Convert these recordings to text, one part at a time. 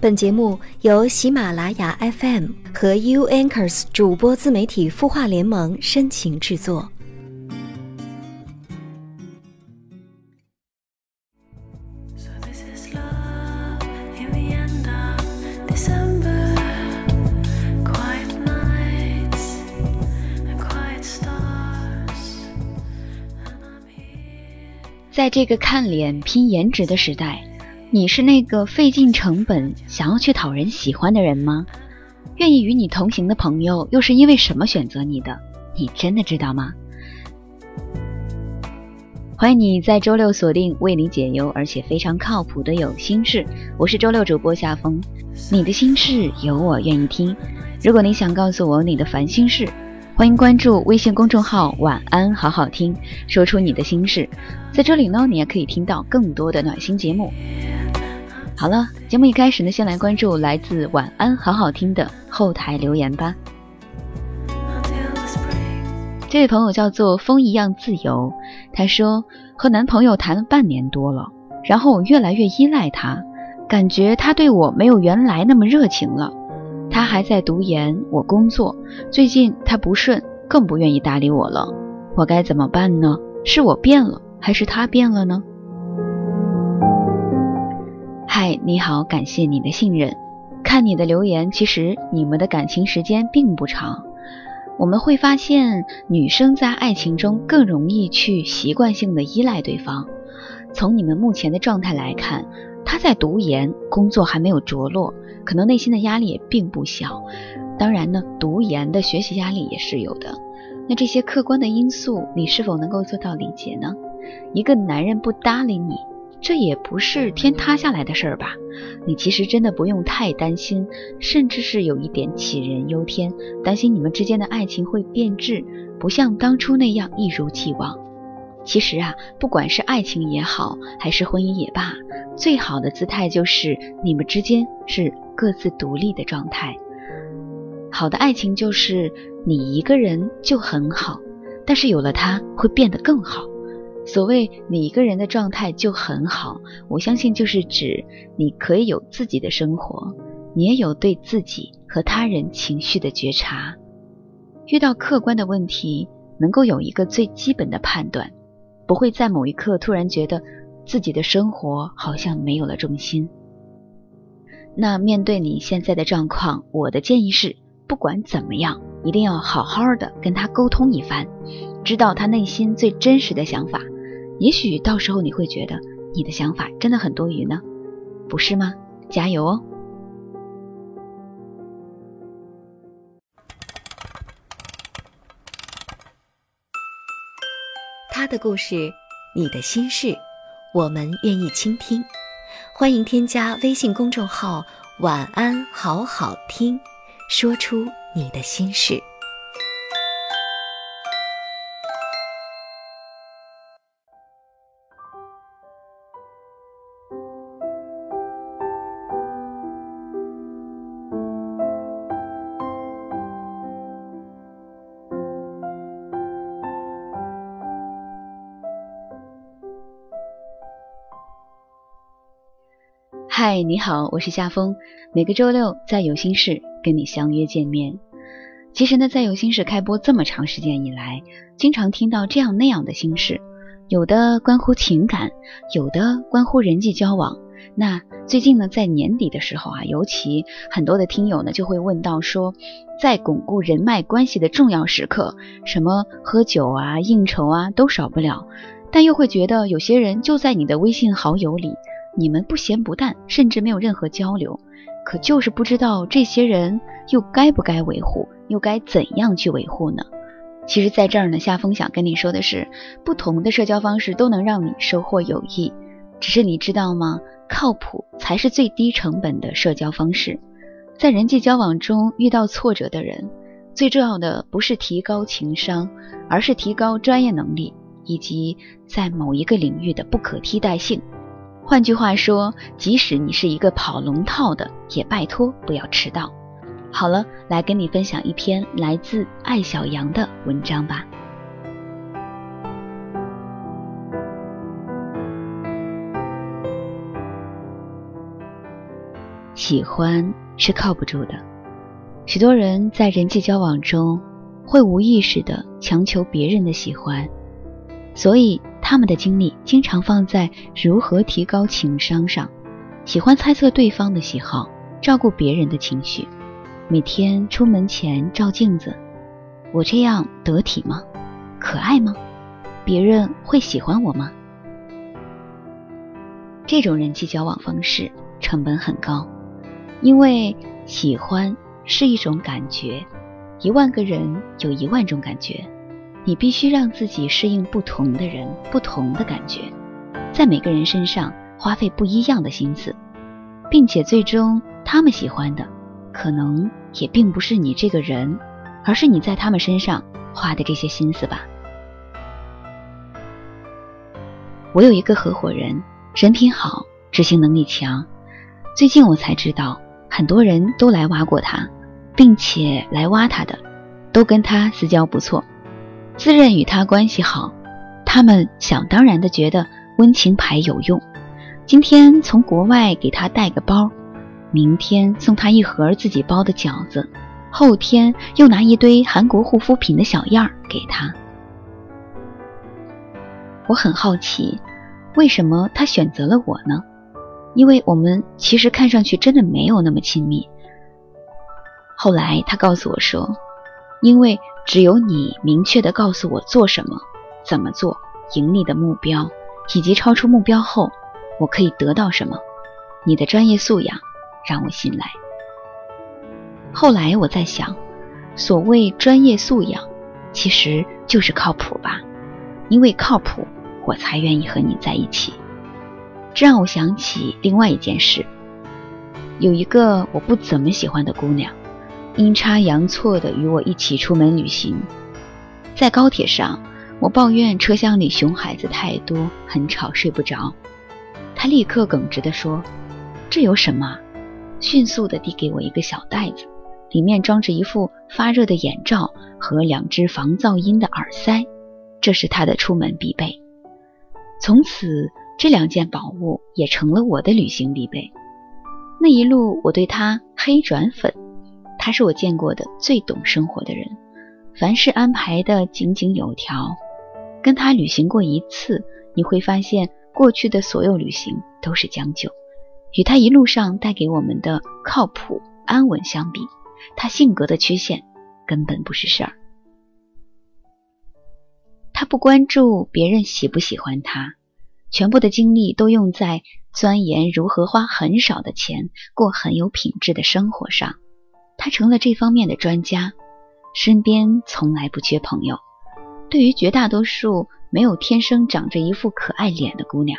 本节目由喜马拉雅 FM 和 U Anchors 主播自媒体孵化联盟深情制作。在这个看脸拼颜值的时代。你是那个费尽成本想要去讨人喜欢的人吗？愿意与你同行的朋友又是因为什么选择你的？你真的知道吗？欢迎你在周六锁定为你解忧而且非常靠谱的有心事，我是周六主播夏风，你的心事有我愿意听。如果你想告诉我你的烦心事。欢迎关注微信公众号“晚安好好听”，说出你的心事。在这里呢，你也可以听到更多的暖心节目。好了，节目一开始呢，先来关注来自“晚安好好听”的后台留言吧。这位朋友叫做风一样自由，他说和男朋友谈了半年多了，然后我越来越依赖他，感觉他对我没有原来那么热情了。他还在读研，我工作。最近他不顺，更不愿意搭理我了。我该怎么办呢？是我变了，还是他变了呢？嗨，你好，感谢你的信任。看你的留言，其实你们的感情时间并不长。我们会发现，女生在爱情中更容易去习惯性的依赖对方。从你们目前的状态来看，他在读研，工作还没有着落。可能内心的压力也并不小，当然呢，读研的学习压力也是有的。那这些客观的因素，你是否能够做到理解呢？一个男人不搭理你，这也不是天塌下来的事儿吧？你其实真的不用太担心，甚至是有一点杞人忧天，担心你们之间的爱情会变质，不像当初那样一如既往。其实啊，不管是爱情也好，还是婚姻也罢，最好的姿态就是你们之间是。各自独立的状态，好的爱情就是你一个人就很好，但是有了他会变得更好。所谓你一个人的状态就很好，我相信就是指你可以有自己的生活，你也有对自己和他人情绪的觉察，遇到客观的问题能够有一个最基本的判断，不会在某一刻突然觉得自己的生活好像没有了重心。那面对你现在的状况，我的建议是，不管怎么样，一定要好好的跟他沟通一番，知道他内心最真实的想法。也许到时候你会觉得你的想法真的很多余呢，不是吗？加油哦！他的故事，你的心事，我们愿意倾听。欢迎添加微信公众号“晚安好好听”，说出你的心事。嗨，你好，我是夏风。每个周六在有心事跟你相约见面。其实呢，在有心事开播这么长时间以来，经常听到这样那样的心事，有的关乎情感，有的关乎人际交往。那最近呢，在年底的时候啊，尤其很多的听友呢就会问到说，在巩固人脉关系的重要时刻，什么喝酒啊、应酬啊都少不了，但又会觉得有些人就在你的微信好友里。你们不咸不淡，甚至没有任何交流，可就是不知道这些人又该不该维护，又该怎样去维护呢？其实，在这儿呢，夏风想跟你说的是，不同的社交方式都能让你收获友谊，只是你知道吗？靠谱才是最低成本的社交方式。在人际交往中遇到挫折的人，最重要的不是提高情商，而是提高专业能力以及在某一个领域的不可替代性。换句话说，即使你是一个跑龙套的，也拜托不要迟到。好了，来跟你分享一篇来自艾小羊的文章吧。喜欢是靠不住的。许多人在人际交往中会无意识的强求别人的喜欢，所以他们的精力经常放在如何提高情商上，喜欢猜测对方的喜好，照顾别人的情绪。每天出门前照镜子，我这样得体吗？可爱吗？别人会喜欢我吗？这种人际交往方式成本很高，因为喜欢是一种感觉，一万个人有一万种感觉，你必须让自己适应不同的人、不同的感觉，在每个人身上花费不一样的心思，并且最终他们喜欢的。可能也并不是你这个人，而是你在他们身上花的这些心思吧。我有一个合伙人，人品好，执行能力强。最近我才知道，很多人都来挖过他，并且来挖他的，都跟他私交不错，自认与他关系好。他们想当然的觉得温情牌有用，今天从国外给他带个包。明天送他一盒自己包的饺子，后天又拿一堆韩国护肤品的小样儿给他。我很好奇，为什么他选择了我呢？因为我们其实看上去真的没有那么亲密。后来他告诉我说，因为只有你明确的告诉我做什么、怎么做、盈利的目标，以及超出目标后我可以得到什么，你的专业素养。让我信赖。后来我在想，所谓专业素养，其实就是靠谱吧？因为靠谱，我才愿意和你在一起。这让我想起另外一件事：有一个我不怎么喜欢的姑娘，阴差阳错的与我一起出门旅行。在高铁上，我抱怨车厢里熊孩子太多，很吵，睡不着。他立刻耿直地说：“这有什么？”迅速地递给我一个小袋子，里面装着一副发热的眼罩和两只防噪音的耳塞，这是他的出门必备。从此，这两件宝物也成了我的旅行必备。那一路，我对他黑转粉。他是我见过的最懂生活的人，凡事安排的井井有条。跟他旅行过一次，你会发现过去的所有旅行都是将就。与他一路上带给我们的靠谱安稳相比，他性格的缺陷根本不是事儿。他不关注别人喜不喜欢他，全部的精力都用在钻研如何花很少的钱过很有品质的生活上。他成了这方面的专家，身边从来不缺朋友。对于绝大多数没有天生长着一副可爱脸的姑娘，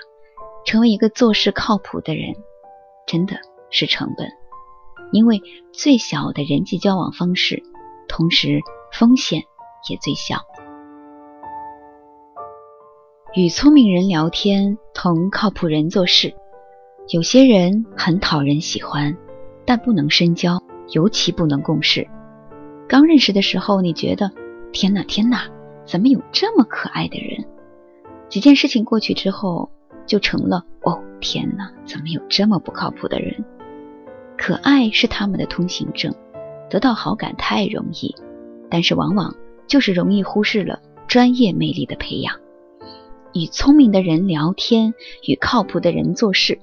成为一个做事靠谱的人。真的是成本，因为最小的人际交往方式，同时风险也最小。与聪明人聊天，同靠谱人做事。有些人很讨人喜欢，但不能深交，尤其不能共事。刚认识的时候，你觉得天哪天哪，怎么有这么可爱的人？几件事情过去之后。就成了哦，天哪，怎么有这么不靠谱的人？可爱是他们的通行证，得到好感太容易，但是往往就是容易忽视了专业魅力的培养。与聪明的人聊天，与靠谱的人做事，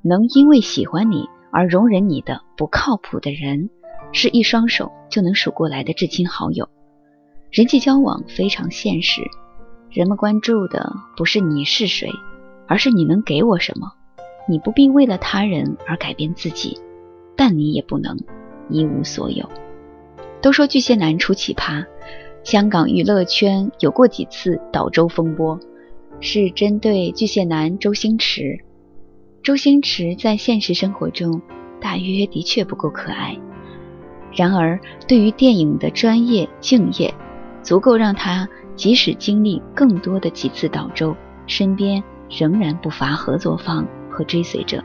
能因为喜欢你而容忍你的不靠谱的人，是一双手就能数过来的至亲好友。人际交往非常现实，人们关注的不是你是谁。而是你能给我什么？你不必为了他人而改变自己，但你也不能一无所有。都说巨蟹男出奇葩，香港娱乐圈有过几次倒周风波，是针对巨蟹男周星驰。周星驰在现实生活中大约的确不够可爱，然而对于电影的专业敬业，足够让他即使经历更多的几次倒周，身边。仍然不乏合作方和追随者。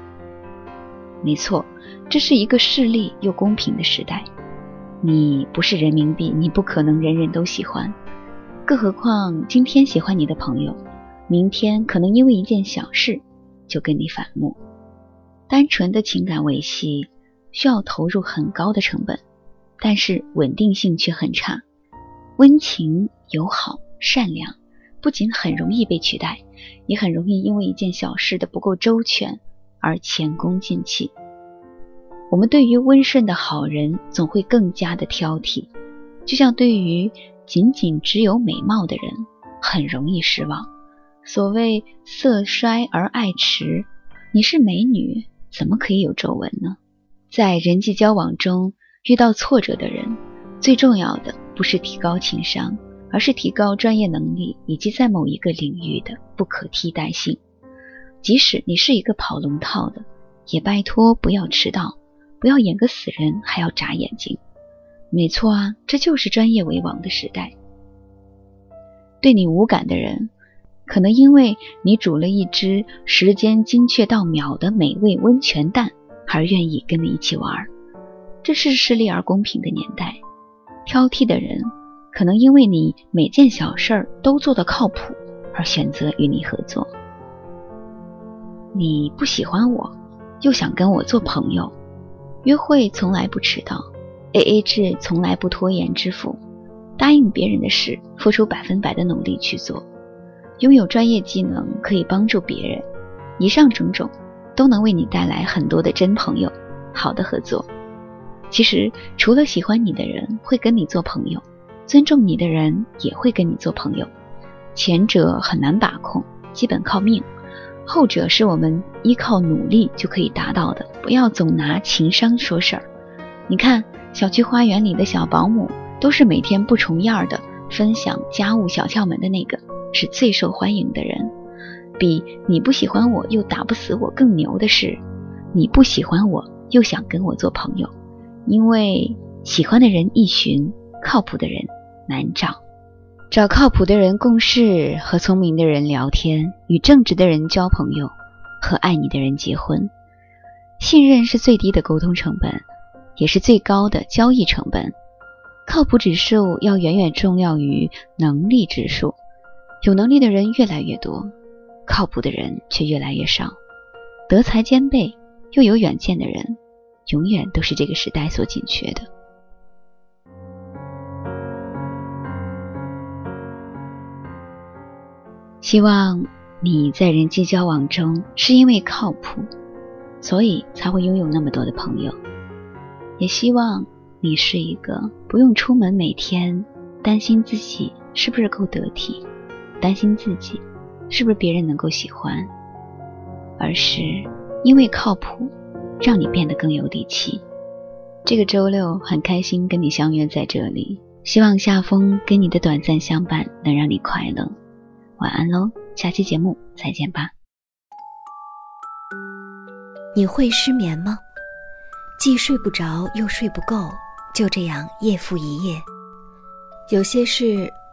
没错，这是一个势利又公平的时代。你不是人民币，你不可能人人都喜欢。更何况今天喜欢你的朋友，明天可能因为一件小事就跟你反目。单纯的情感维系，需要投入很高的成本，但是稳定性却很差。温情、友好、善良，不仅很容易被取代，也很容易因为一件小事的不够周全而前功尽弃。我们对于温顺的好人总会更加的挑剔，就像对于仅仅只有美貌的人，很容易失望。所谓色衰而爱弛，你是美女，怎么可以有皱纹呢？在人际交往中遇到挫折的人，最重要的不是提高情商，而是提高专业能力以及在某一个领域的不可替代性。即使你是一个跑龙套的，也拜托不要迟到。不要演个死人还要眨眼睛，没错啊，这就是专业为王的时代。对你无感的人，可能因为你煮了一只时间精确到秒的美味温泉蛋，而愿意跟你一起玩。这是势利而公平的年代。挑剔的人，可能因为你每件小事儿都做得靠谱，而选择与你合作。你不喜欢我，又想跟我做朋友。约会从来不迟到，A A 制从来不拖延支付，答应别人的事付出百分百的努力去做，拥有专业技能可以帮助别人，以上种种都能为你带来很多的真朋友，好的合作。其实除了喜欢你的人会跟你做朋友，尊重你的人也会跟你做朋友，前者很难把控，基本靠命。后者是我们依靠努力就可以达到的，不要总拿情商说事儿。你看，小区花园里的小保姆都是每天不重样的分享家务小窍门的那个，是最受欢迎的人。比你不喜欢我又打不死我更牛的是，你不喜欢我又想跟我做朋友，因为喜欢的人易寻，靠谱的人难找。找靠谱的人共事，和聪明的人聊天，与正直的人交朋友，和爱你的人结婚。信任是最低的沟通成本，也是最高的交易成本。靠谱指数要远远重要于能力指数。有能力的人越来越多，靠谱的人却越来越少。德才兼备又有远见的人，永远都是这个时代所紧缺的。希望你在人际交往中是因为靠谱，所以才会拥有那么多的朋友。也希望你是一个不用出门每天担心自己是不是够得体，担心自己是不是别人能够喜欢，而是因为靠谱，让你变得更有底气。这个周六很开心跟你相约在这里，希望夏风跟你的短暂相伴能让你快乐。晚安喽，下期节目再见吧。你会失眠吗？既睡不着又睡不够，就这样夜复一夜。有些事，